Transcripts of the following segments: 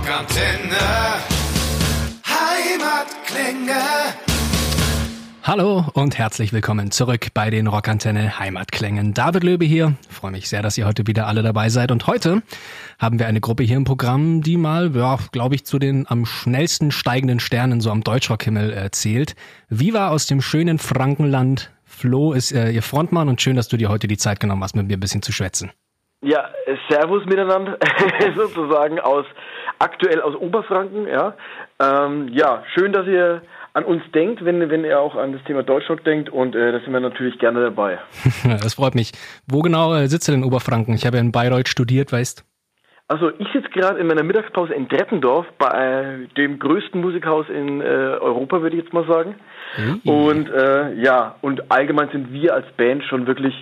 Rockantenne. Heimatklänge. Hallo und herzlich willkommen zurück bei den Rockantenne Heimatklängen. David Löbe hier. Freue mich sehr, dass ihr heute wieder alle dabei seid. Und heute haben wir eine Gruppe hier im Programm, die mal, ja, glaube ich, zu den am schnellsten steigenden Sternen so am Deutschrockhimmel äh, zählt. Viva aus dem schönen Frankenland. Flo ist äh, ihr Frontmann und schön, dass du dir heute die Zeit genommen hast, mit mir ein bisschen zu schwätzen. Ja, Servus miteinander, sozusagen aus aktuell aus Oberfranken, ja. Ähm, ja, schön, dass ihr an uns denkt, wenn, wenn ihr auch an das Thema Deutschrock denkt und äh, da sind wir natürlich gerne dabei. das freut mich. Wo genau äh, sitzt ihr denn in Oberfranken? Ich habe ja in Bayreuth studiert, weißt also ich sitze gerade in meiner Mittagspause in Drettendorf bei äh, dem größten Musikhaus in äh, Europa, würde ich jetzt mal sagen. Mhm. Und äh, ja, und allgemein sind wir als Band schon wirklich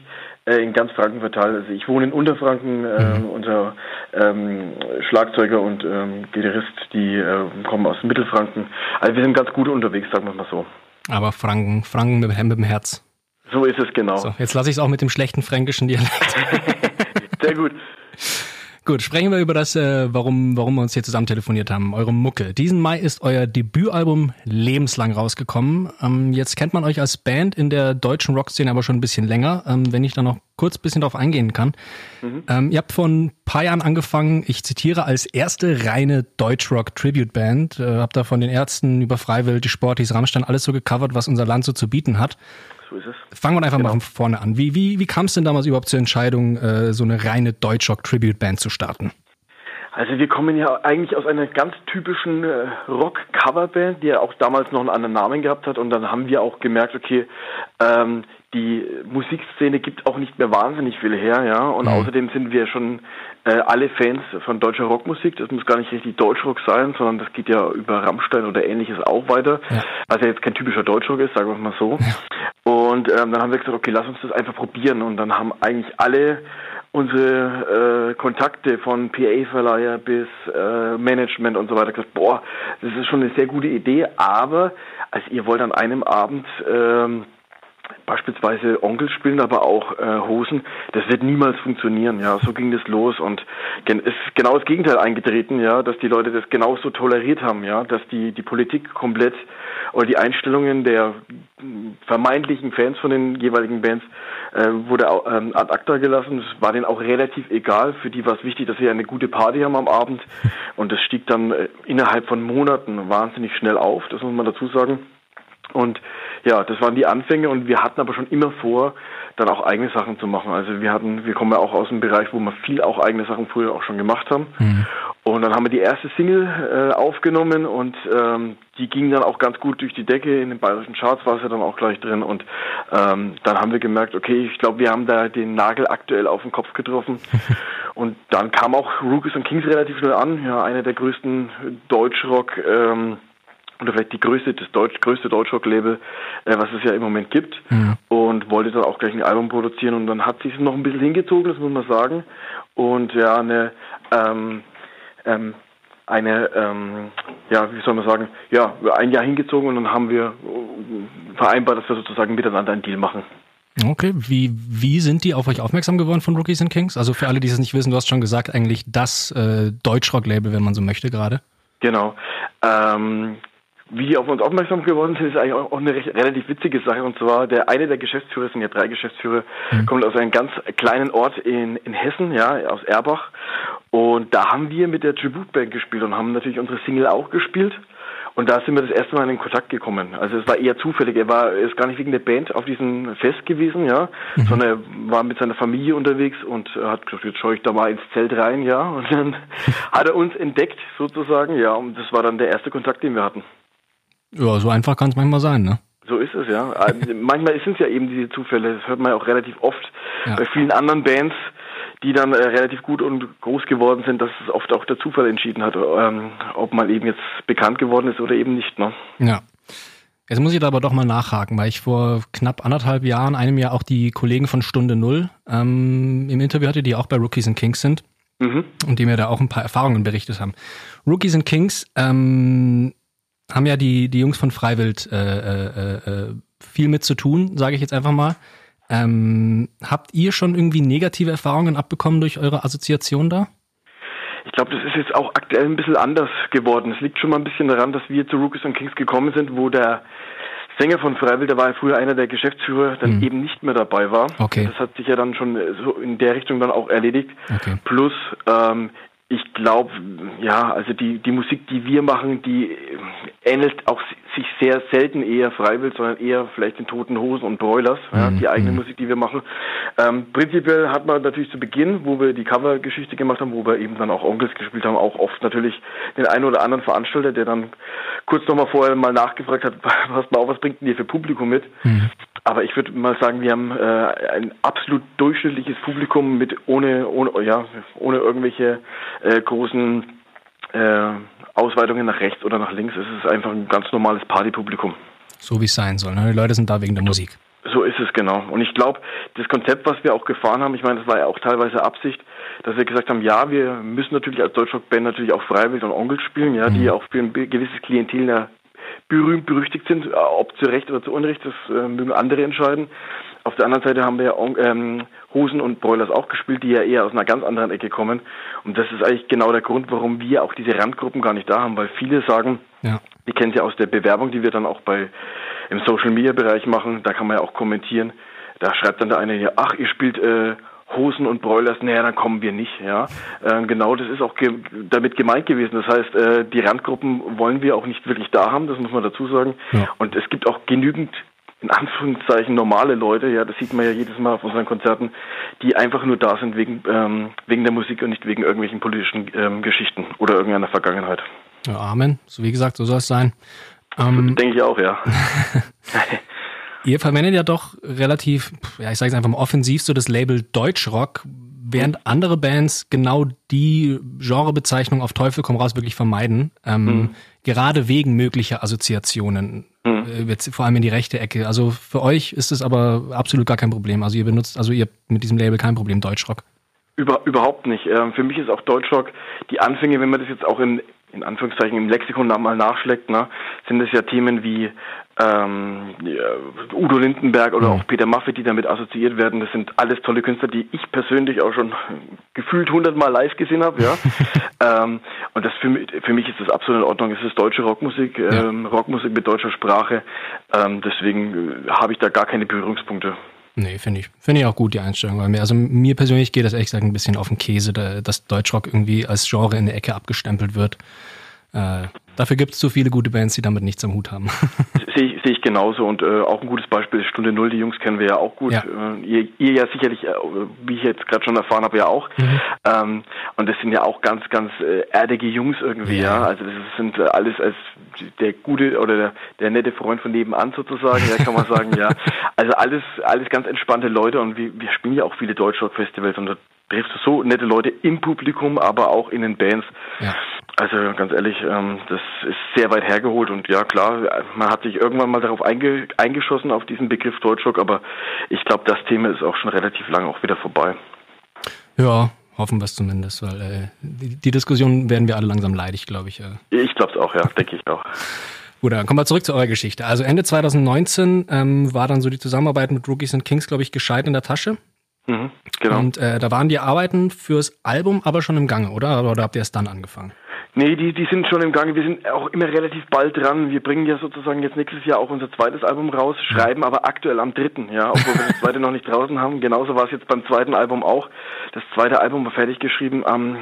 in ganz Franken verteilt. Also ich wohne in Unterfranken, äh, mhm. unser ähm, Schlagzeuger und ähm, Gitarrist, die äh, kommen aus Mittelfranken. Also wir sind ganz gut unterwegs, sagen wir mal so. Aber Franken, Franken mit, mit dem Herz. So ist es genau. So, jetzt lasse ich es auch mit dem schlechten fränkischen Dialekt. Sehr gut. Gut, sprechen wir über das, äh, warum, warum wir uns hier zusammen telefoniert haben. Eure Mucke. Diesen Mai ist euer Debütalbum lebenslang rausgekommen. Ähm, jetzt kennt man euch als Band in der deutschen Rockszene aber schon ein bisschen länger. Ähm, wenn ich da noch kurz ein bisschen drauf eingehen kann. Mhm. Ähm, ihr habt vor ein paar Jahren angefangen, ich zitiere, als erste reine Deutschrock-Tribute-Band. Äh, habt da von den Ärzten über Freiwild, die Sportis, Rammstein alles so gecovert, was unser Land so zu bieten hat. So ist es. Fangen wir einfach genau. mal von vorne an. Wie, wie, wie kam es denn damals überhaupt zur Entscheidung, äh, so eine reine Deutschrock-Tribute-Band zu starten? Also wir kommen ja eigentlich aus einer ganz typischen äh, Rock-Cover-Band, die ja auch damals noch einen anderen Namen gehabt hat. Und dann haben wir auch gemerkt, okay, ähm, die Musikszene gibt auch nicht mehr wahnsinnig viel her, ja. Und mhm. außerdem sind wir schon äh, alle Fans von deutscher Rockmusik. Das muss gar nicht richtig Deutschrock sein, sondern das geht ja über Rammstein oder ähnliches auch weiter. Ja. Was ja jetzt kein typischer Deutschrock ist, sagen wir mal so. Ja. Und ähm, dann haben wir gesagt, okay, lass uns das einfach probieren. Und dann haben eigentlich alle unsere äh, Kontakte von PA-Verleiher bis äh, Management und so weiter gesagt, boah, das ist schon eine sehr gute Idee, aber als ihr wollt an einem Abend ähm, beispielsweise Onkel spielen, aber auch äh, Hosen, das wird niemals funktionieren, ja, so ging das los und es ist genau das Gegenteil eingetreten, ja, dass die Leute das genauso toleriert haben, ja, dass die die Politik komplett oder die Einstellungen der vermeintlichen Fans von den jeweiligen Bands äh, wurde ähm, ad acta gelassen. Es war denen auch relativ egal. Für die war es wichtig, dass sie eine gute Party haben am Abend. Und das stieg dann äh, innerhalb von Monaten wahnsinnig schnell auf, das muss man dazu sagen. Und ja, das waren die Anfänge und wir hatten aber schon immer vor, dann auch eigene Sachen zu machen. Also wir hatten, wir kommen ja auch aus einem Bereich, wo wir viel auch eigene Sachen früher auch schon gemacht haben. Mhm. Und dann haben wir die erste Single äh, aufgenommen und ähm, die ging dann auch ganz gut durch die Decke. In den bayerischen Charts war sie dann auch gleich drin. Und ähm, dann haben wir gemerkt, okay, ich glaube, wir haben da den Nagel aktuell auf den Kopf getroffen. und dann kam auch Rookies und Kings relativ schnell an. Ja, einer der größten Deutschrock ähm, oder vielleicht die größte, das Deutsch, größte Deutschrock-Label, äh, was es ja im Moment gibt. Ja. Und wollte dann auch gleich ein Album produzieren und dann hat sich noch ein bisschen hingezogen, das muss man sagen. Und ja, eine, ähm, ähm, eine, ähm, ja, wie soll man sagen, ja, ein Jahr hingezogen und dann haben wir vereinbart, dass wir sozusagen miteinander einen Deal machen. Okay, wie, wie sind die auf euch aufmerksam geworden von Rookies and Kings? Also für alle, die es nicht wissen, du hast schon gesagt, eigentlich das äh, Deutschrock-Label, wenn man so möchte gerade. Genau. Ähm, wie auf uns aufmerksam geworden sind, ist eigentlich auch eine recht, relativ witzige Sache. Und zwar der eine der Geschäftsführer, es sind ja drei Geschäftsführer, mhm. kommt aus einem ganz kleinen Ort in, in Hessen, ja, aus Erbach. Und da haben wir mit der Tribute Band gespielt und haben natürlich unsere Single auch gespielt. Und da sind wir das erste Mal in Kontakt gekommen. Also es war eher zufällig. Er war ist gar nicht wegen der Band auf diesem Fest gewesen, ja, mhm. sondern er war mit seiner Familie unterwegs und hat gesagt, jetzt schaue ich da mal ins Zelt rein, ja. Und dann hat er uns entdeckt sozusagen, ja. Und das war dann der erste Kontakt, den wir hatten. Ja, so einfach kann es manchmal sein, ne? So ist es, ja. Also, manchmal sind es ja eben diese Zufälle. Das hört man ja auch relativ oft ja. bei vielen anderen Bands, die dann äh, relativ gut und groß geworden sind, dass es oft auch der Zufall entschieden hat, ähm, ob man eben jetzt bekannt geworden ist oder eben nicht, ne? Ja. Jetzt muss ich da aber doch mal nachhaken, weil ich vor knapp anderthalb Jahren, einem Jahr auch die Kollegen von Stunde Null ähm, im Interview hatte, die auch bei Rookies and Kings sind mhm. und die mir da auch ein paar Erfahrungen berichtet haben. Rookies and Kings ähm, haben ja die, die Jungs von Freiwild äh, äh, äh, viel mit zu tun, sage ich jetzt einfach mal. Ähm, habt ihr schon irgendwie negative Erfahrungen abbekommen durch eure Assoziation da? Ich glaube, das ist jetzt auch aktuell ein bisschen anders geworden. Es liegt schon mal ein bisschen daran, dass wir zu Rookies und Kings gekommen sind, wo der Sänger von Freiwild, der war ja früher einer der Geschäftsführer, dann mhm. eben nicht mehr dabei war. Okay. Das hat sich ja dann schon so in der Richtung dann auch erledigt. Okay. Plus ähm, ich glaube, ja, also die, die Musik, die wir machen, die ähnelt auch sich sehr selten eher Freiwild, sondern eher vielleicht den Toten Hosen und Broilers, ja, mhm. die eigene mhm. Musik, die wir machen. Ähm, prinzipiell hat man natürlich zu Beginn, wo wir die Covergeschichte gemacht haben, wo wir eben dann auch Onkels gespielt haben, auch oft natürlich den einen oder anderen Veranstalter, der dann kurz nochmal vorher mal nachgefragt hat, was, was bringt denn ihr für Publikum mit? Mhm. Aber ich würde mal sagen, wir haben äh, ein absolut durchschnittliches Publikum mit ohne, ohne, ja, ohne irgendwelche äh, großen äh, Ausweitungen nach rechts oder nach links. Es ist einfach ein ganz normales Partypublikum. So wie es sein soll. Ne? Die Leute sind da wegen der Musik. So ist es genau. Und ich glaube, das Konzept, was wir auch gefahren haben, ich meine, das war ja auch teilweise Absicht, dass wir gesagt haben, ja, wir müssen natürlich als Deutschrock-Band natürlich auch Freiwild und Onkel spielen, ja, mhm. die auch für ein gewisses Klientel berühmt berüchtigt sind, äh, ob zu Recht oder zu Unrecht, das äh, mögen andere entscheiden. Auf der anderen Seite haben wir ja ähm, Hosen und Broilers auch gespielt, die ja eher aus einer ganz anderen Ecke kommen. Und das ist eigentlich genau der Grund, warum wir auch diese Randgruppen gar nicht da haben, weil viele sagen, ja. die kennen sie aus der Bewerbung, die wir dann auch bei im Social Media Bereich machen, da kann man ja auch kommentieren. Da schreibt dann der eine hier, ach, ihr spielt äh, Hosen und Broilers, naja, dann kommen wir nicht. Ja, äh, genau, das ist auch ge damit gemeint gewesen. Das heißt, äh, die Randgruppen wollen wir auch nicht wirklich da haben, das muss man dazu sagen. Ja. Und es gibt auch genügend in Anführungszeichen normale Leute, ja, das sieht man ja jedes Mal auf unseren Konzerten, die einfach nur da sind wegen ähm, wegen der Musik und nicht wegen irgendwelchen politischen ähm, Geschichten oder irgendeiner Vergangenheit. Ja, Amen. So wie gesagt, so soll es sein. Ähm, Denke ich auch, ja. Ihr verwendet ja doch relativ, ja, ich sage es einfach mal offensiv so das Label Deutschrock, während mhm. andere Bands genau die Genrebezeichnung auf Teufel komm raus wirklich vermeiden. Ähm, mhm. Gerade wegen möglicher Assoziationen, mhm. äh, vor allem in die rechte Ecke. Also für euch ist es aber absolut gar kein Problem. Also ihr benutzt, also ihr mit diesem Label kein Problem Deutschrock. Über, überhaupt nicht. Ähm, für mich ist auch Deutschrock die Anfänge, wenn man das jetzt auch in, in Anführungszeichen im Lexikon mal nachschlägt, ne, sind es ja Themen wie ähm, Udo Lindenberg oder auch Peter Maffet, die damit assoziiert werden. Das sind alles tolle Künstler, die ich persönlich auch schon gefühlt hundertmal live gesehen habe. Ja, ähm, und das für mich, für mich ist das absolut in Ordnung. Es ist deutsche Rockmusik, ähm, ja. Rockmusik mit deutscher Sprache. Ähm, deswegen äh, habe ich da gar keine Berührungspunkte. Nee, finde ich, finde ich auch gut, die Einstellung. Weil mir, also mir persönlich geht das ehrlich gesagt ein bisschen auf den Käse, dass Deutschrock irgendwie als Genre in der Ecke abgestempelt wird. Äh, dafür gibt es zu viele gute Bands, die damit nichts am Hut haben. Sehe ich, seh ich genauso und äh, auch ein gutes Beispiel ist Stunde Null, die Jungs kennen wir ja auch gut. Ja. Äh, ihr, ihr, ja sicherlich, äh, wie ich jetzt gerade schon erfahren habe, ja auch. Mhm. Ähm, und das sind ja auch ganz, ganz äh, erdige Jungs irgendwie, ja. ja. Also das sind alles als der gute oder der, der nette Freund von nebenan sozusagen, ja, kann man sagen, ja. Also alles, alles ganz entspannte Leute und wir, wir spielen ja auch viele Deutschrock-Festivals und triffst du so nette Leute im Publikum, aber auch in den Bands. Ja. Also ganz ehrlich, ähm, das ist sehr weit hergeholt und ja klar, man hat sich irgendwann mal darauf einge eingeschossen auf diesen Begriff Deutschrock, aber ich glaube, das Thema ist auch schon relativ lange auch wieder vorbei. Ja, hoffen wir es zumindest, weil äh, die, die, Diskussion werden wir alle langsam leidig, glaube ich. Äh. Ich glaube es auch, ja, denke ich auch. Gut, dann kommen wir zurück zu eurer Geschichte. Also Ende 2019 ähm, war dann so die Zusammenarbeit mit Rookies and Kings, glaube ich, gescheit in der Tasche. Mhm, genau. Und äh, da waren die Arbeiten fürs Album aber schon im Gange, oder? Oder habt ihr es dann angefangen? Nee, die, die sind schon im Gange. Wir sind auch immer relativ bald dran. Wir bringen ja sozusagen jetzt nächstes Jahr auch unser zweites Album raus, schreiben aber aktuell am dritten, ja, obwohl wir das zweite noch nicht draußen haben. Genauso war es jetzt beim zweiten Album auch. Das zweite Album war fertig geschrieben am,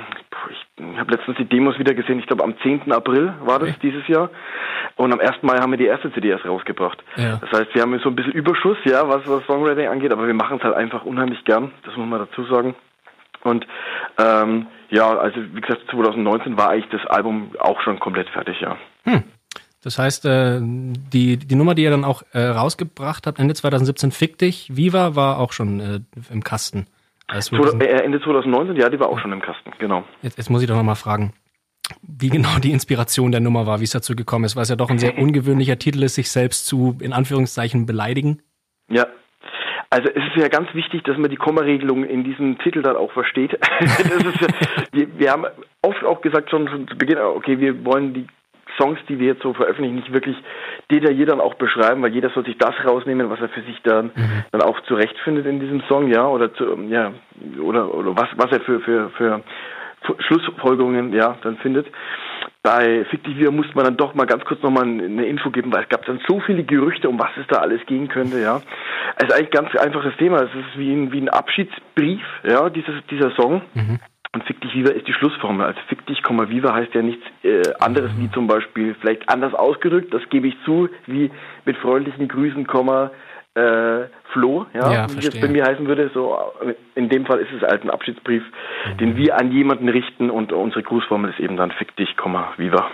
ich habe letztens die Demos wieder gesehen, ich glaube am 10. April war das okay. dieses Jahr. Und am 1. Mai haben wir die erste CD erst rausgebracht. Ja. Das heißt, wir haben so ein bisschen Überschuss, ja, was, was Songwriting angeht, aber wir machen es halt einfach unheimlich gern, das muss man dazu sagen. Und ähm, ja, also wie gesagt, 2019 war eigentlich das Album auch schon komplett fertig, ja. Hm. Das heißt, äh, die, die Nummer, die ihr dann auch äh, rausgebracht habt, Ende 2017, Fick dich, Viva, war auch schon äh, im Kasten. Also Ende 2019, ja, die war auch schon im Kasten, genau. Jetzt, jetzt muss ich doch nochmal fragen, wie genau die Inspiration der Nummer war, wie es dazu gekommen ist, weil es ja doch ein sehr ungewöhnlicher Titel ist, sich selbst zu, in Anführungszeichen, beleidigen. Ja, also es ist ja ganz wichtig, dass man die Kommaregelung in diesem Titel dann auch versteht. ja, wir, wir, haben oft auch gesagt schon zu Beginn, okay, wir wollen die Songs, die wir jetzt so veröffentlichen, nicht wirklich detailliert dann auch beschreiben, weil jeder soll sich das rausnehmen, was er für sich dann, mhm. dann auch zurechtfindet in diesem Song, ja, oder zu, ja, oder, oder was, was er für, für, für Schlussfolgerungen ja dann findet. Bei Fiktiv musste man dann doch mal ganz kurz nochmal eine Info geben, weil es gab dann so viele Gerüchte, um was es da alles gehen könnte, ja. Es ist eigentlich ein ganz einfaches Thema. Es ist wie ein, wie ein Abschiedsbrief, ja, dieses, dieser Song. Mhm. Und Fick dich Viva ist die Schlussformel. Also Fick dich, Viva heißt ja nichts äh, anderes wie zum Beispiel, vielleicht anders ausgedrückt, das gebe ich zu, wie mit freundlichen Grüßen, Komma, äh, Flo, ja, ja wie es bei mir heißen würde. So in dem Fall ist es halt ein Abschiedsbrief, mhm. den wir an jemanden richten und unsere Grußformel ist eben dann Fick dich, Viva.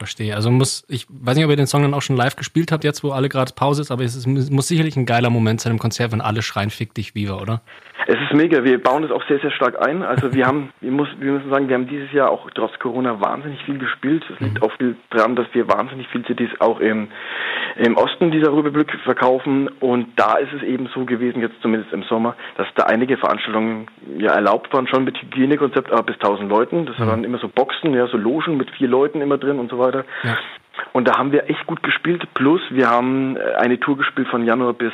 Verstehe. Also muss, ich weiß nicht, ob ihr den Song dann auch schon live gespielt habt, jetzt wo alle gerade Pause ist, aber es ist, muss sicherlich ein geiler Moment sein im Konzert, wenn alle schreien Fick dich, Viva, oder? Es ist mega. Wir bauen es auch sehr, sehr stark ein. Also wir haben, wir, muss, wir müssen sagen, wir haben dieses Jahr auch trotz Corona wahnsinnig viel gespielt. Es liegt mhm. auch viel daran, dass wir wahnsinnig viel CDs auch im, im Osten dieser Republik verkaufen. Und da ist es eben so gewesen, jetzt zumindest im Sommer, dass da einige Veranstaltungen ja erlaubt waren, schon mit Hygienekonzept, aber bis 1000 Leuten. Das mhm. waren immer so Boxen, ja, so Logen mit vier Leuten immer drin und so weiter. Ja. Und da haben wir echt gut gespielt. Plus wir haben äh, eine Tour gespielt von Januar bis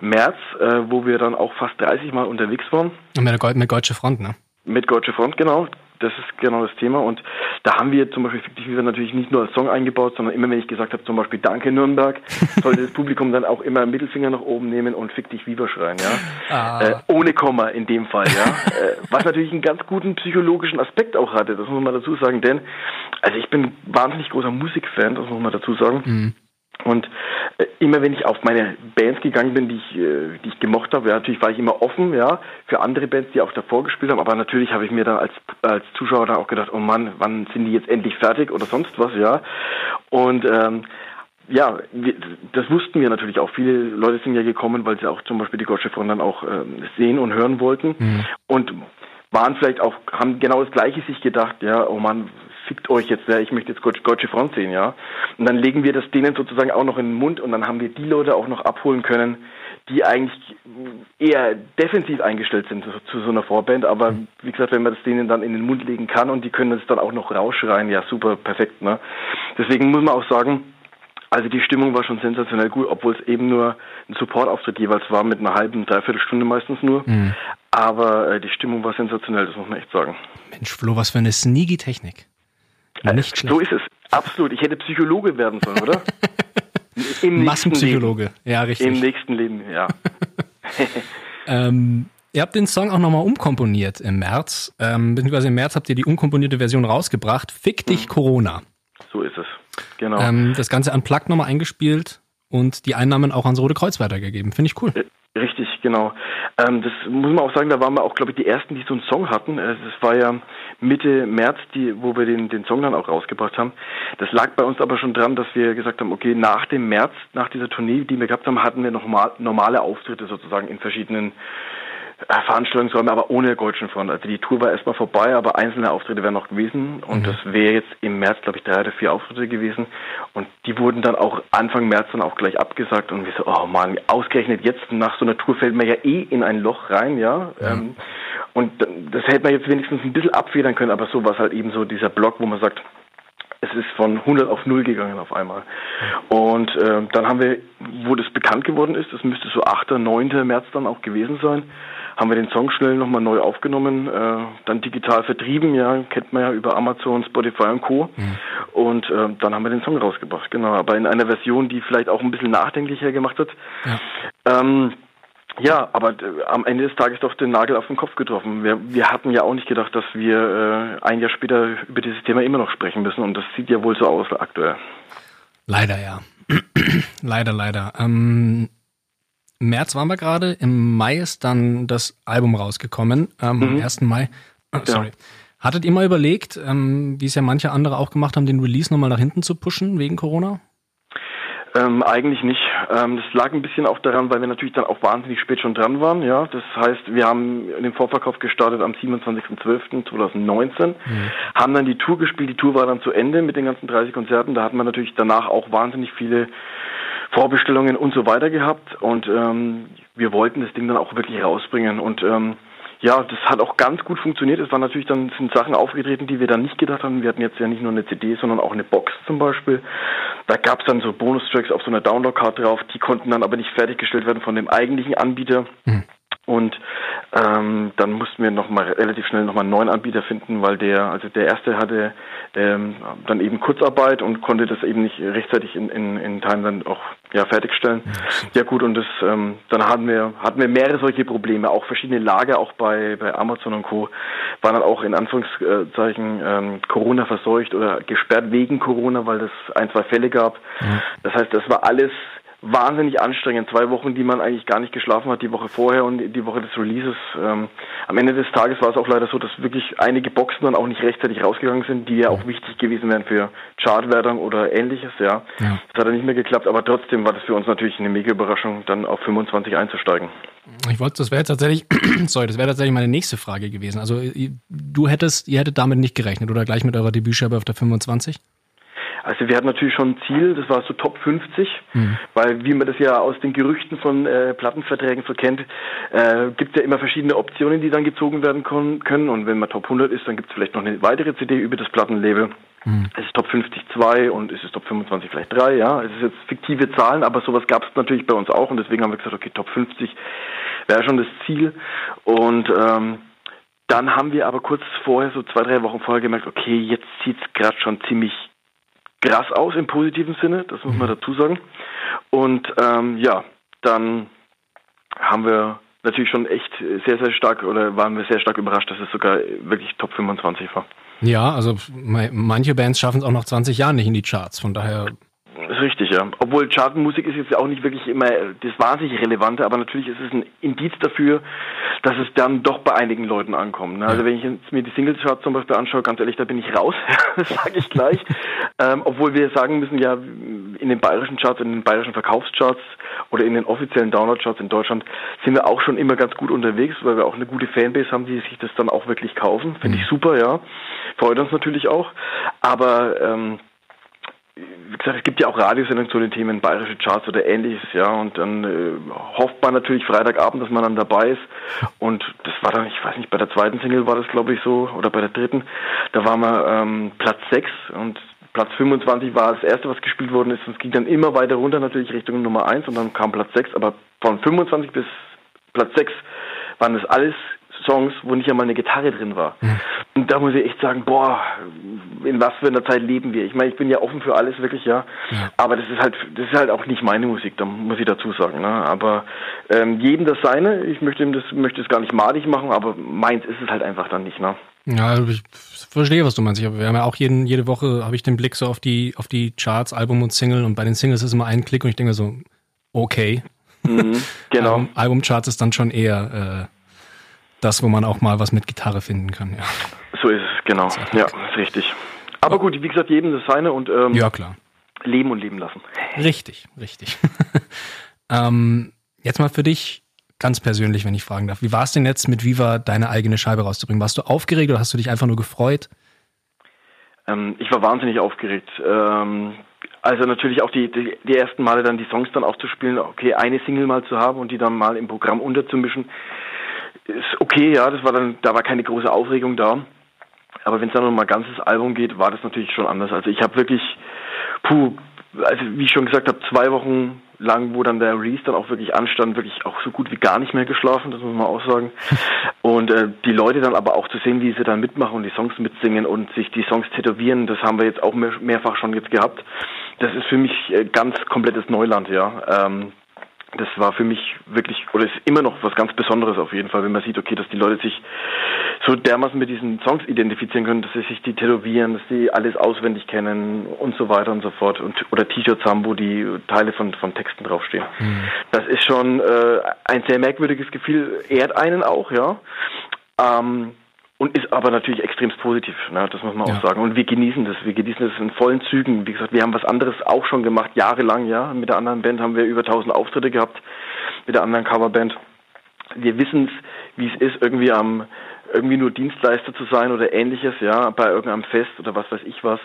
März, äh, wo wir dann auch fast 30 Mal unterwegs waren. Und mit der mit Deutsche Front, ne? Mit Deutsche Front, genau. Das ist genau das Thema. Und da haben wir zum Beispiel Fiktiv natürlich nicht nur als Song eingebaut, sondern immer wenn ich gesagt habe, zum Beispiel Danke Nürnberg, sollte das Publikum dann auch immer Mittelfinger nach oben nehmen und Fick dich Viva schreien, ja. Ah. Äh, ohne Komma in dem Fall, ja. äh, was natürlich einen ganz guten psychologischen Aspekt auch hatte, das muss man dazu sagen, denn also ich bin wahnsinnig großer Musikfan, das muss man dazu sagen. Mhm. Und äh, immer wenn ich auf meine Bands gegangen bin, die ich, äh, die ich gemocht habe, ja, natürlich war ich immer offen, ja, für andere Bands, die auch davor gespielt haben, aber natürlich habe ich mir dann als, als Zuschauer dann auch gedacht, oh Mann, wann sind die jetzt endlich fertig oder sonst was, ja. Und ähm, ja, wir, das wussten wir natürlich auch. Viele Leute sind ja gekommen, weil sie auch zum Beispiel die Gotcha Front dann auch ähm, sehen und hören wollten. Mhm. Und waren vielleicht auch, haben genau das Gleiche sich gedacht, ja, oh Mann, fickt euch jetzt, ja, ich möchte jetzt Deutsche Front sehen, ja. Und dann legen wir das denen sozusagen auch noch in den Mund und dann haben wir die Leute auch noch abholen können, die eigentlich eher defensiv eingestellt sind zu, zu so einer Vorband. Aber wie gesagt, wenn man das denen dann in den Mund legen kann und die können das dann auch noch rausschreien, ja super, perfekt. Ne? Deswegen muss man auch sagen, also die Stimmung war schon sensationell gut, obwohl es eben nur ein Supportauftritt jeweils war mit einer halben, dreiviertel Stunde meistens nur. Mhm. Aber äh, die Stimmung war sensationell, das muss man echt sagen. Mensch, Flo, was für eine sneaky Technik. Äh, Nicht schlecht. So ist es. Absolut. Ich hätte Psychologe werden sollen, oder? Im Massenpsychologe. Ja, richtig. Im nächsten Leben, ja. ähm, ihr habt den Song auch nochmal umkomponiert im März. Ähm, beziehungsweise im März habt ihr die umkomponierte Version rausgebracht. Fick dich hm. Corona. So ist es. Genau. Ähm, das Ganze an Plug nochmal eingespielt und die Einnahmen auch ans Rote Kreuz weitergegeben. Finde ich cool. Äh, Richtig, genau. Ähm, das muss man auch sagen, da waren wir auch, glaube ich, die ersten, die so einen Song hatten. Es äh, war ja Mitte März, die, wo wir den, den Song dann auch rausgebracht haben. Das lag bei uns aber schon dran, dass wir gesagt haben, okay, nach dem März, nach dieser Tournee, die wir gehabt haben, hatten wir noch mal, normale Auftritte sozusagen in verschiedenen Veranstaltungsräume, aber ohne Deutschen Front. Also die Tour war erstmal vorbei, aber einzelne Auftritte wären noch gewesen. Und mhm. das wäre jetzt im März, glaube ich, drei oder vier Auftritte gewesen. Und die wurden dann auch Anfang März dann auch gleich abgesagt. Und wir so, oh man, ausgerechnet jetzt nach so einer Tour fällt man ja eh in ein Loch rein, ja. Mhm. Ähm, und das hätte man jetzt wenigstens ein bisschen abfedern können, aber so war es halt eben so dieser Block, wo man sagt, es ist von 100 auf 0 gegangen auf einmal. Und äh, dann haben wir, wo das bekannt geworden ist, das müsste so 8., 9. März dann auch gewesen sein, haben wir den Song schnell nochmal neu aufgenommen, äh, dann digital vertrieben, ja, kennt man ja über Amazon, Spotify und Co. Mhm. Und äh, dann haben wir den Song rausgebracht, genau, aber in einer Version, die vielleicht auch ein bisschen nachdenklicher gemacht hat. Ja. Ähm, ja, aber äh, am Ende des Tages doch den Nagel auf den Kopf getroffen. Wir, wir hatten ja auch nicht gedacht, dass wir äh, ein Jahr später über dieses Thema immer noch sprechen müssen und das sieht ja wohl so aus aktuell. Leider, ja. leider, leider. Ähm, März waren wir gerade, im Mai ist dann das Album rausgekommen, ähm, mhm. am 1. Mai. Oh, sorry. Ja. Hattet ihr mal überlegt, ähm, wie es ja manche andere auch gemacht haben, den Release nochmal nach hinten zu pushen wegen Corona? Ähm, eigentlich nicht. Ähm, das lag ein bisschen auch daran, weil wir natürlich dann auch wahnsinnig spät schon dran waren. Ja, das heißt, wir haben den Vorverkauf gestartet am 27.12.2019, mhm. haben dann die Tour gespielt. Die Tour war dann zu Ende mit den ganzen 30 Konzerten. Da hatten wir natürlich danach auch wahnsinnig viele Vorbestellungen und so weiter gehabt und ähm, wir wollten das Ding dann auch wirklich rausbringen und ähm, ja, das hat auch ganz gut funktioniert. Es waren natürlich dann sind Sachen aufgetreten, die wir dann nicht gedacht haben. Wir hatten jetzt ja nicht nur eine CD, sondern auch eine Box zum Beispiel. Da gab es dann so Bonustracks auf so einer Download-Card drauf, die konnten dann aber nicht fertiggestellt werden von dem eigentlichen Anbieter. Mhm. Und Ähm, dann mussten wir noch mal relativ schnell noch mal einen neuen Anbieter finden, weil der, also der erste hatte ähm, dann eben Kurzarbeit und konnte das eben nicht rechtzeitig in, in, in Teilen dann auch ja fertigstellen. Ja gut, und das ähm, dann hatten wir hatten wir mehrere solche Probleme, auch verschiedene Lager, auch bei bei Amazon und Co. waren dann auch in Anführungszeichen ähm, Corona verseucht oder gesperrt wegen Corona, weil es ein zwei Fälle gab. Das heißt, das war alles wahnsinnig anstrengend. Zwei Wochen, die man eigentlich gar nicht geschlafen hat, die Woche vorher und die Woche des Releases. Ähm, am Ende des Tages war es auch leider so, dass wirklich einige Boxen dann auch nicht rechtzeitig rausgegangen sind, die ja auch wichtig gewesen wären für Chartwertung oder ähnliches, ja. ja. Das hat dann nicht mehr geklappt, aber trotzdem war das für uns natürlich eine mega Überraschung, dann auf 25 einzusteigen. Ich wollte, das wäre tatsächlich, sorry, das wäre tatsächlich meine nächste Frage gewesen. Also du hättest, ihr hättet damit nicht gerechnet oder gleich mit eurer Debütscheibe auf der 25? Also wir hatten natürlich schon ein Ziel, das war so Top 50, mhm. weil wie man das ja aus den Gerüchten von äh, Plattenverträgen so kennt, äh, gibt es ja immer verschiedene Optionen, die dann gezogen werden können. Und wenn man Top 100 ist, dann gibt es vielleicht noch eine weitere CD über das Plattenlabel. Mhm. Es ist Top 50 2 und es ist Top 25 vielleicht 3, ja. Es ist jetzt fiktive Zahlen, aber sowas gab es natürlich bei uns auch und deswegen haben wir gesagt, okay, Top 50 wäre schon das Ziel. Und ähm, dann haben wir aber kurz vorher, so zwei, drei Wochen vorher gemerkt, okay, jetzt sieht es gerade schon ziemlich krass aus im positiven Sinne, das muss man mhm. dazu sagen. Und ähm, ja, dann haben wir natürlich schon echt sehr, sehr stark oder waren wir sehr stark überrascht, dass es sogar wirklich Top 25 war. Ja, also manche Bands schaffen es auch noch 20 Jahre nicht in die Charts, von daher richtig, ja. Obwohl Chartmusik ist jetzt auch nicht wirklich immer das wahnsinnig Relevante, aber natürlich ist es ein Indiz dafür, dass es dann doch bei einigen Leuten ankommt. Ne? Also wenn ich jetzt mir die Singles-Charts zum Beispiel anschaue, ganz ehrlich, da bin ich raus, das sage ich gleich. ähm, obwohl wir sagen müssen, ja, in den bayerischen Charts, in den bayerischen Verkaufscharts oder in den offiziellen Download-Charts in Deutschland sind wir auch schon immer ganz gut unterwegs, weil wir auch eine gute Fanbase haben, die sich das dann auch wirklich kaufen. Finde ich mhm. super, ja. Freut uns natürlich auch. Aber ähm, wie gesagt, es gibt ja auch Radiosendungen zu den Themen bayerische Charts oder ähnliches, ja, und dann äh, hofft man natürlich Freitagabend, dass man dann dabei ist. Und das war dann, ich weiß nicht, bei der zweiten Single war das, glaube ich, so, oder bei der dritten, da waren wir ähm, Platz 6 und Platz 25 war das erste, was gespielt worden ist. Und es ging dann immer weiter runter, natürlich Richtung Nummer 1 und dann kam Platz 6, aber von 25 bis Platz 6 waren das alles Songs, wo nicht einmal eine Gitarre drin war. Mhm. Und da muss ich echt sagen, boah, in was für einer Zeit leben wir? Ich meine, ich bin ja offen für alles, wirklich, ja. ja. Aber das ist halt, das ist halt auch nicht meine Musik, da muss ich dazu sagen. Ne? Aber ähm, jedem das seine. Ich möchte das, möchte es gar nicht madig machen, aber meins ist es halt einfach dann nicht, ne? Ja, ich verstehe, was du meinst. Wir haben ja auch jeden, jede Woche habe ich den Blick so auf die, auf die Charts, Album und Single und bei den Singles ist immer ein Klick und ich denke so, okay. Mhm, genau. Album, Albumcharts ist dann schon eher äh, das, wo man auch mal was mit Gitarre finden kann, ja. So ist es, genau. Ja, ist richtig. Aber oh. gut, wie gesagt, jedem das seine und ähm, ja, klar. leben und leben lassen. Richtig, richtig. ähm, jetzt mal für dich ganz persönlich, wenn ich fragen darf. Wie war es denn jetzt mit Viva deine eigene Scheibe rauszubringen? Warst du aufgeregt oder hast du dich einfach nur gefreut? Ähm, ich war wahnsinnig aufgeregt. Ähm, also natürlich auch die, die, die, ersten Male dann die Songs dann auch zu spielen, okay, eine Single mal zu haben und die dann mal im Programm unterzumischen ist okay, ja, das war dann, da war keine große Aufregung da. Aber wenn es dann noch mal ein ganzes Album geht, war das natürlich schon anders. Also ich habe wirklich, puh, also wie ich schon gesagt habe, zwei Wochen lang, wo dann der Release dann auch wirklich anstand, wirklich auch so gut wie gar nicht mehr geschlafen, das muss man auch sagen. Und äh, die Leute dann aber auch zu sehen, wie sie dann mitmachen und die Songs mitsingen und sich die Songs tätowieren, das haben wir jetzt auch mehr, mehrfach schon jetzt gehabt. Das ist für mich äh, ganz komplettes Neuland, ja. Ähm, das war für mich wirklich, oder ist immer noch was ganz Besonderes auf jeden Fall, wenn man sieht, okay, dass die Leute sich so dermaßen mit diesen Songs identifizieren können, dass sie sich die tätowieren, dass sie alles auswendig kennen und so weiter und so fort. Und, oder T-Shirts haben, wo die Teile von, von Texten draufstehen. Mhm. Das ist schon äh, ein sehr merkwürdiges Gefühl, ehrt einen auch, ja. Ähm, und ist aber natürlich extrem positiv, ne? das muss man ja. auch sagen. Und wir genießen das, wir genießen das in vollen Zügen. Wie gesagt, wir haben was anderes auch schon gemacht, jahrelang, ja. Mit der anderen Band haben wir über 1000 Auftritte gehabt, mit der anderen Coverband. Wir wissen es, wie es ist, irgendwie am irgendwie nur Dienstleister zu sein oder ähnliches, ja, bei irgendeinem Fest oder was weiß ich was.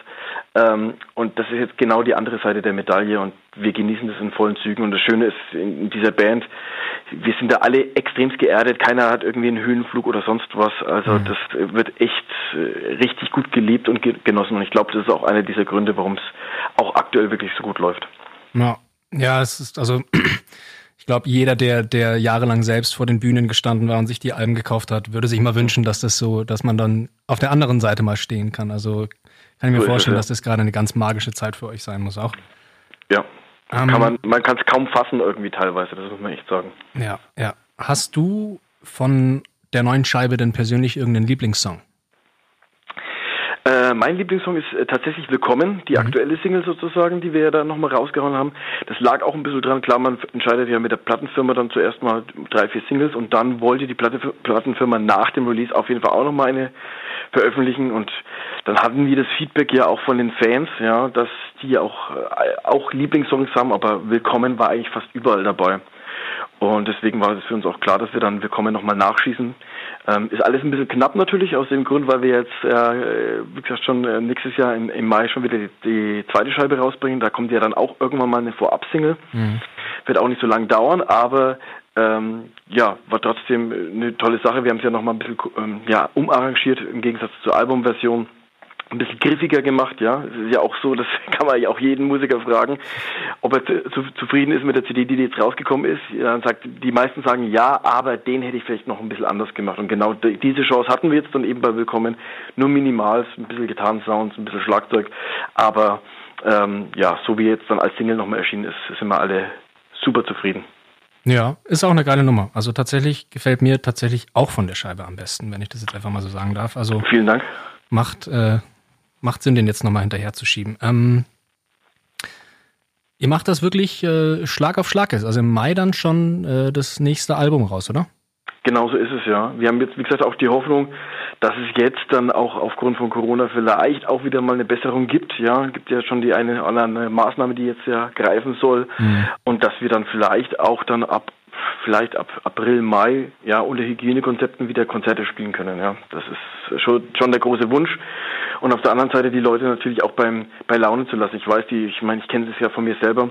Ähm, und das ist jetzt genau die andere Seite der Medaille und wir genießen das in vollen Zügen. Und das Schöne ist in dieser Band, wir sind da alle extremst geerdet, keiner hat irgendwie einen Höhenflug oder sonst was. Also mhm. das wird echt äh, richtig gut gelebt und genossen. Und ich glaube, das ist auch einer dieser Gründe, warum es auch aktuell wirklich so gut läuft. Ja, ja, es ist also ich glaube, jeder, der, der jahrelang selbst vor den Bühnen gestanden war und sich die Alben gekauft hat, würde sich mal wünschen, dass das so, dass man dann auf der anderen Seite mal stehen kann. Also kann ich mir so vorstellen, dass das gerade eine ganz magische Zeit für euch sein muss auch. Ja. Ähm, kann man man kann es kaum fassen irgendwie teilweise, das muss man echt sagen. Ja, ja. Hast du von der neuen Scheibe denn persönlich irgendeinen Lieblingssong? Äh, mein Lieblingssong ist äh, tatsächlich Willkommen, die mhm. aktuelle Single sozusagen, die wir ja da nochmal rausgehauen haben. Das lag auch ein bisschen dran, klar, man entscheidet ja mit der Plattenfirma dann zuerst mal drei, vier Singles und dann wollte die Platte, Plattenfirma nach dem Release auf jeden Fall auch nochmal eine veröffentlichen und dann hatten wir das Feedback ja auch von den Fans, ja, dass die auch, äh, auch Lieblingssongs haben, aber Willkommen war eigentlich fast überall dabei. Und deswegen war es für uns auch klar, dass wir dann Willkommen nochmal nachschießen. Ähm, ist alles ein bisschen knapp natürlich, aus dem Grund, weil wir jetzt, äh, wie gesagt, schon äh, nächstes Jahr im, im, Mai schon wieder die, die, zweite Scheibe rausbringen. Da kommt ja dann auch irgendwann mal eine Vorab-Single. Mhm. Wird auch nicht so lang dauern, aber ähm, ja, war trotzdem eine tolle Sache. Wir haben es ja nochmal ein bisschen ähm, ja, umarrangiert im Gegensatz zur Albumversion ein bisschen griffiger gemacht, ja. Es ist ja auch so, das kann man ja auch jeden Musiker fragen, ob er zu, zufrieden ist mit der CD, die jetzt rausgekommen ist. Dann sagt, die meisten sagen ja, aber den hätte ich vielleicht noch ein bisschen anders gemacht. Und genau diese Chance hatten wir jetzt dann eben bei Willkommen. Nur minimal, ein bisschen Gitarrensounds, ein bisschen Schlagzeug. Aber ähm, ja, so wie jetzt dann als Single nochmal erschienen ist, sind wir alle super zufrieden. Ja, ist auch eine geile Nummer. Also tatsächlich gefällt mir tatsächlich auch von der Scheibe am besten, wenn ich das jetzt einfach mal so sagen darf. Also vielen Dank. Macht äh, macht Sinn, den jetzt nochmal hinterherzuschieben. Ähm, ihr macht das wirklich äh, Schlag auf Schlag ist. Also im Mai dann schon äh, das nächste Album raus, oder? Genau so ist es ja. Wir haben jetzt, wie gesagt, auch die Hoffnung, dass es jetzt dann auch aufgrund von Corona vielleicht auch wieder mal eine Besserung gibt. Ja, gibt ja schon die eine oder andere Maßnahme, die jetzt ja greifen soll. Mhm. Und dass wir dann vielleicht auch dann ab vielleicht ab April, Mai ja unter Hygienekonzepten wieder Konzerte spielen können. Ja, das ist schon, schon der große Wunsch. Und auf der anderen Seite die Leute natürlich auch beim bei Laune zu lassen. Ich weiß, die, ich meine, ich kenne das ja von mir selber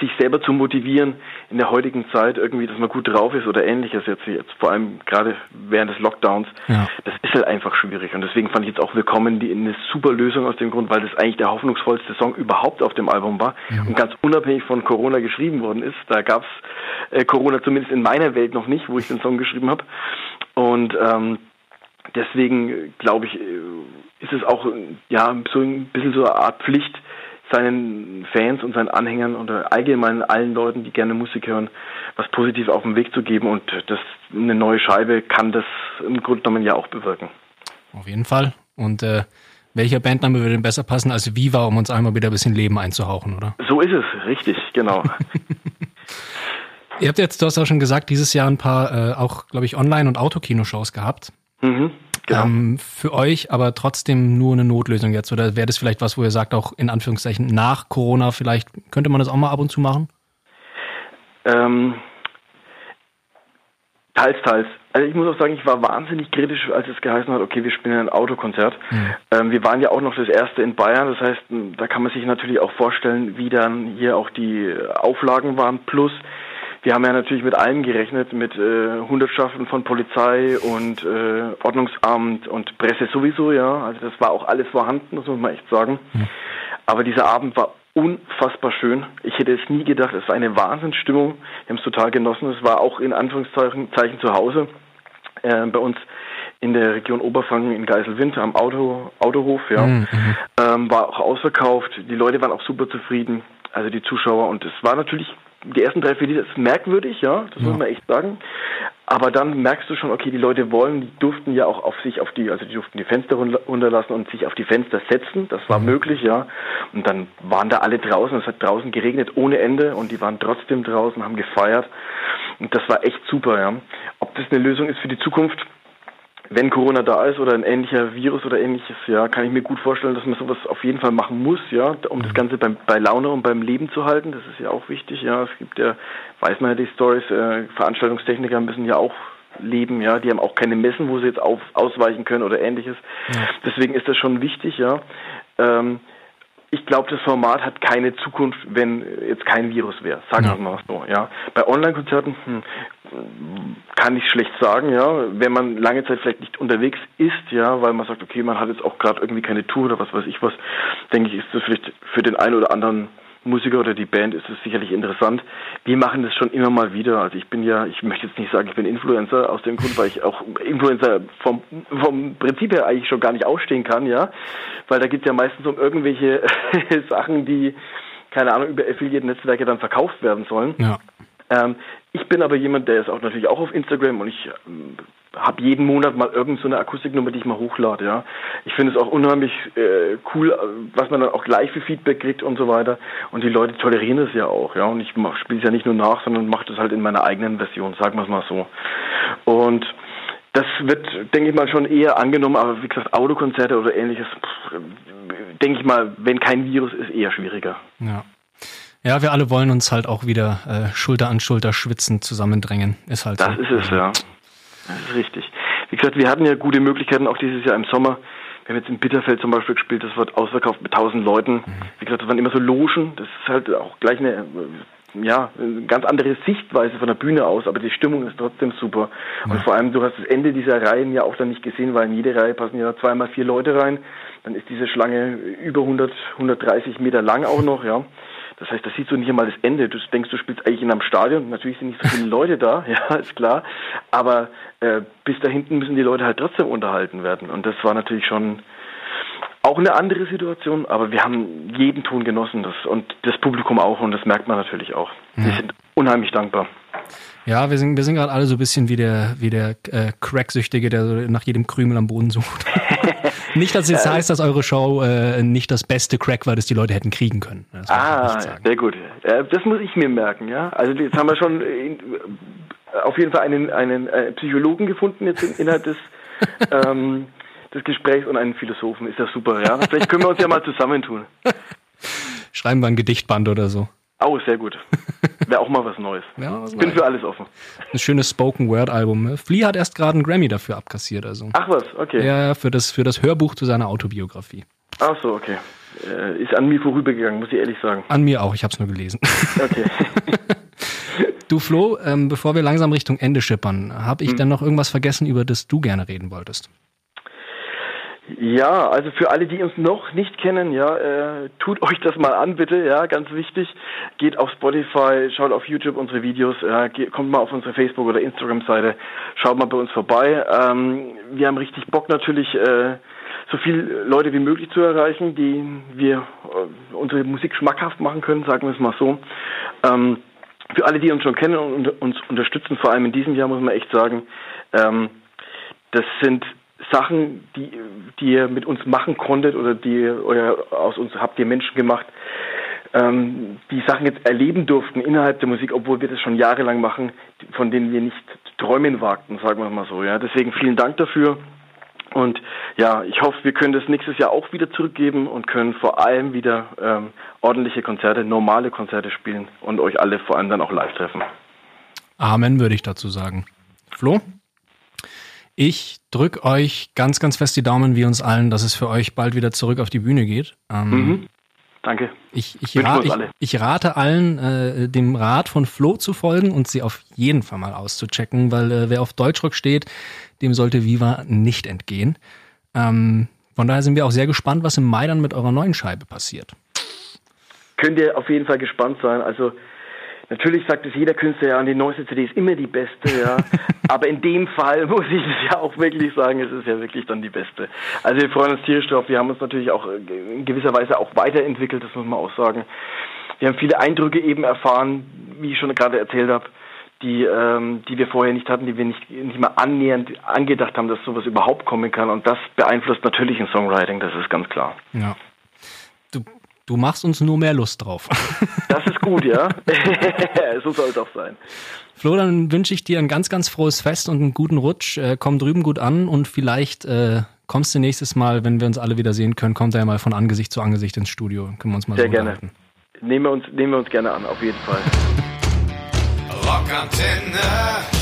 sich selber zu motivieren in der heutigen Zeit irgendwie, dass man gut drauf ist oder ähnliches jetzt, jetzt vor allem gerade während des Lockdowns, ja. das ist halt einfach schwierig und deswegen fand ich jetzt auch Willkommen die eine super Lösung aus dem Grund, weil das eigentlich der hoffnungsvollste Song überhaupt auf dem Album war ja. und ganz unabhängig von Corona geschrieben worden ist. Da gab's äh, Corona zumindest in meiner Welt noch nicht, wo ich den Song geschrieben habe und ähm, deswegen glaube ich, äh, ist es auch ja so ein bisschen so eine Art Pflicht, seinen Fans und seinen Anhängern oder allgemein allen Leuten, die gerne Musik hören, was positiv auf den Weg zu geben. Und das, eine neue Scheibe kann das im Grunde genommen ja auch bewirken. Auf jeden Fall. Und äh, welcher Bandname würde denn besser passen als Viva, um uns einmal wieder ein bisschen Leben einzuhauchen, oder? So ist es, richtig, genau. Ihr habt jetzt, du hast auch schon gesagt, dieses Jahr ein paar äh, auch, glaube ich, Online- und Autokino-Shows gehabt. Mhm. Genau. Ähm, für euch aber trotzdem nur eine Notlösung jetzt? Oder wäre das vielleicht was, wo ihr sagt, auch in Anführungszeichen nach Corona vielleicht, könnte man das auch mal ab und zu machen? Ähm, teils, teils. Also ich muss auch sagen, ich war wahnsinnig kritisch, als es geheißen hat, okay, wir spielen ein Autokonzert. Mhm. Ähm, wir waren ja auch noch das erste in Bayern, das heißt, da kann man sich natürlich auch vorstellen, wie dann hier auch die Auflagen waren. Plus, wir haben ja natürlich mit allem gerechnet, mit äh, Hundertschaften von Polizei und äh, Ordnungsamt und Presse sowieso, ja. Also das war auch alles vorhanden, das muss man echt sagen. Mhm. Aber dieser Abend war unfassbar schön. Ich hätte es nie gedacht. Es war eine Wahnsinnsstimmung. Wir haben es total genossen. Es war auch in Anführungszeichen Zeichen zu Hause äh, bei uns in der Region Oberfranken in Geiselwind am Auto, Autohof. Ja, mhm. ähm, war auch ausverkauft. Die Leute waren auch super zufrieden. Also die Zuschauer und es war natürlich die ersten drei, vier Lieder ist merkwürdig, ja, das ja. muss man echt sagen. Aber dann merkst du schon, okay, die Leute wollen, die durften ja auch auf sich, auf die, also die durften die Fenster runterlassen und sich auf die Fenster setzen. Das war mhm. möglich, ja. Und dann waren da alle draußen. Es hat draußen geregnet ohne Ende und die waren trotzdem draußen, haben gefeiert. Und das war echt super, ja. Ob das eine Lösung ist für die Zukunft, wenn Corona da ist oder ein ähnlicher Virus oder ähnliches, ja, kann ich mir gut vorstellen, dass man sowas auf jeden Fall machen muss, ja, um das Ganze beim, bei Laune und beim Leben zu halten. Das ist ja auch wichtig, ja. Es gibt ja, weiß man ja die Stories, äh, Veranstaltungstechniker müssen ja auch leben, ja, die haben auch keine Messen, wo sie jetzt auf, ausweichen können oder ähnliches. Ja. Deswegen ist das schon wichtig, ja. Ähm, ich glaube, das Format hat keine Zukunft, wenn jetzt kein Virus wäre. Sagen wir ja. mal so. Ja. Bei Online-Konzerten hm, kann ich schlecht sagen, ja. Wenn man lange Zeit vielleicht nicht unterwegs ist, ja, weil man sagt, okay, man hat jetzt auch gerade irgendwie keine Tour oder was weiß ich was, denke ich, ist das vielleicht für den einen oder anderen Musiker oder die Band ist es sicherlich interessant. Wir machen das schon immer mal wieder. Also ich bin ja, ich möchte jetzt nicht sagen, ich bin Influencer aus dem Grund, weil ich auch Influencer vom, vom Prinzip her eigentlich schon gar nicht ausstehen kann, ja. Weil da geht es ja meistens um irgendwelche Sachen, die, keine Ahnung, über Affiliate-Netzwerke dann verkauft werden sollen. Ja. Ähm, ich bin aber jemand, der ist auch natürlich auch auf Instagram und ich ähm, habe jeden Monat mal irgend so eine Akustiknummer, die ich mal hochlade. Ja, ich finde es auch unheimlich äh, cool, was man dann auch gleich für Feedback kriegt und so weiter. Und die Leute tolerieren es ja auch. Ja, und ich spiele es ja nicht nur nach, sondern mache das halt in meiner eigenen Version, sagen wir es mal so. Und das wird, denke ich mal, schon eher angenommen, aber wie gesagt, Autokonzerte oder ähnliches, denke ich mal, wenn kein Virus ist, eher schwieriger. Ja. Ja, wir alle wollen uns halt auch wieder äh, Schulter an Schulter schwitzen, zusammendrängen. Ist halt das so. ist es, ja. Das ist richtig. Wie gesagt, wir hatten ja gute Möglichkeiten auch dieses Jahr im Sommer. Wir haben jetzt in Bitterfeld zum Beispiel gespielt, das wird ausverkauft mit 1000 Leuten. Mhm. Wie gesagt, das waren immer so Logen. Das ist halt auch gleich eine, ja, eine ganz andere Sichtweise von der Bühne aus, aber die Stimmung ist trotzdem super. Und vor allem, du hast das Ende dieser Reihen ja auch dann nicht gesehen, weil in jede Reihe passen ja zweimal vier Leute rein. Dann ist diese Schlange über 100, 130 Meter lang auch noch, ja. Das heißt, das siehst du nicht einmal das Ende. Du denkst, du spielst eigentlich in einem Stadion. Natürlich sind nicht so viele Leute da, ja, ist klar. Aber äh, bis da hinten müssen die Leute halt trotzdem unterhalten werden. Und das war natürlich schon auch eine andere Situation, aber wir haben jeden Ton genossen das, und das Publikum auch und das merkt man natürlich auch. Ja. Wir sind unheimlich dankbar. Ja, wir sind, wir sind gerade alle so ein bisschen wie der, wie der äh, Cracksüchtige, der so nach jedem Krümel am Boden sucht. nicht, dass es jetzt heißt, dass eure Show äh, nicht das beste Crack war, das die Leute hätten kriegen können. ah, sehr gut. Äh, das muss ich mir merken, ja. Also jetzt haben wir schon in, auf jeden Fall einen, einen äh, Psychologen gefunden jetzt in, innerhalb des, ähm, des Gesprächs und einen Philosophen. Ist das super, ja. Vielleicht können wir uns ja mal zusammentun. Schreiben wir ein Gedichtband oder so. Oh, sehr gut. Wäre auch mal was Neues. Ja, was Bin Neues. für alles offen. Ein schönes Spoken-Word-Album. Flea hat erst gerade einen Grammy dafür abkassiert. Also. Ach was, okay. Ja, für das, für das Hörbuch zu seiner Autobiografie. Ach so, okay. Äh, ist an mir vorübergegangen, muss ich ehrlich sagen. An mir auch, ich habe es nur gelesen. Okay. du Flo, ähm, bevor wir langsam Richtung Ende schippern, habe ich hm. denn noch irgendwas vergessen, über das du gerne reden wolltest? Ja, also für alle, die uns noch nicht kennen, ja, äh, tut euch das mal an, bitte, ja, ganz wichtig. Geht auf Spotify, schaut auf YouTube unsere Videos, äh, geht, kommt mal auf unsere Facebook- oder Instagram-Seite, schaut mal bei uns vorbei. Ähm, wir haben richtig Bock natürlich, äh, so viele Leute wie möglich zu erreichen, die wir äh, unsere Musik schmackhaft machen können, sagen wir es mal so. Ähm, für alle, die uns schon kennen und uns unterstützen, vor allem in diesem Jahr muss man echt sagen, ähm, das sind Sachen, die, die ihr mit uns machen konntet oder die oder aus uns habt ihr Menschen gemacht, ähm, die Sachen jetzt erleben durften innerhalb der Musik, obwohl wir das schon jahrelang machen, von denen wir nicht träumen wagten, sagen wir mal so. Ja, deswegen vielen Dank dafür. Und ja, ich hoffe, wir können das nächstes Jahr auch wieder zurückgeben und können vor allem wieder ähm, ordentliche Konzerte, normale Konzerte spielen und euch alle vor allem dann auch live treffen. Amen, würde ich dazu sagen. Flo? Ich drücke euch ganz, ganz fest die Daumen, wie uns allen, dass es für euch bald wieder zurück auf die Bühne geht. Ähm, mhm. Danke. Ich, ich, ra ich, ich, rate allen, äh, dem Rat von Flo zu folgen und sie auf jeden Fall mal auszuchecken, weil äh, wer auf Deutschrock steht, dem sollte Viva nicht entgehen. Ähm, von daher sind wir auch sehr gespannt, was im Mai dann mit eurer neuen Scheibe passiert. Könnt ihr auf jeden Fall gespannt sein. Also Natürlich sagt es jeder Künstler, ja, die neueste CD ist immer die beste, ja. Aber in dem Fall muss ich es ja auch wirklich sagen, es ist ja wirklich dann die beste. Also wir freuen uns tierisch drauf. Wir haben uns natürlich auch äh, in gewisser Weise auch weiterentwickelt, das muss man auch sagen. Wir haben viele Eindrücke eben erfahren, wie ich schon gerade erzählt habe, die, ähm, die wir vorher nicht hatten, die wir nicht, nicht mal annähernd angedacht haben, dass sowas überhaupt kommen kann. Und das beeinflusst natürlich ein Songwriting, das ist ganz klar. Ja. Du machst uns nur mehr Lust drauf. Das ist gut, ja. so soll es auch sein. Flo, dann wünsche ich dir ein ganz, ganz frohes Fest und einen guten Rutsch. Äh, komm drüben gut an und vielleicht äh, kommst du nächstes Mal, wenn wir uns alle wieder sehen können, kommt er ja mal von Angesicht zu Angesicht ins Studio. Können wir uns mal Sehr so gerne. Nehmen wir, uns, nehmen wir uns gerne an, auf jeden Fall. Rockantenne.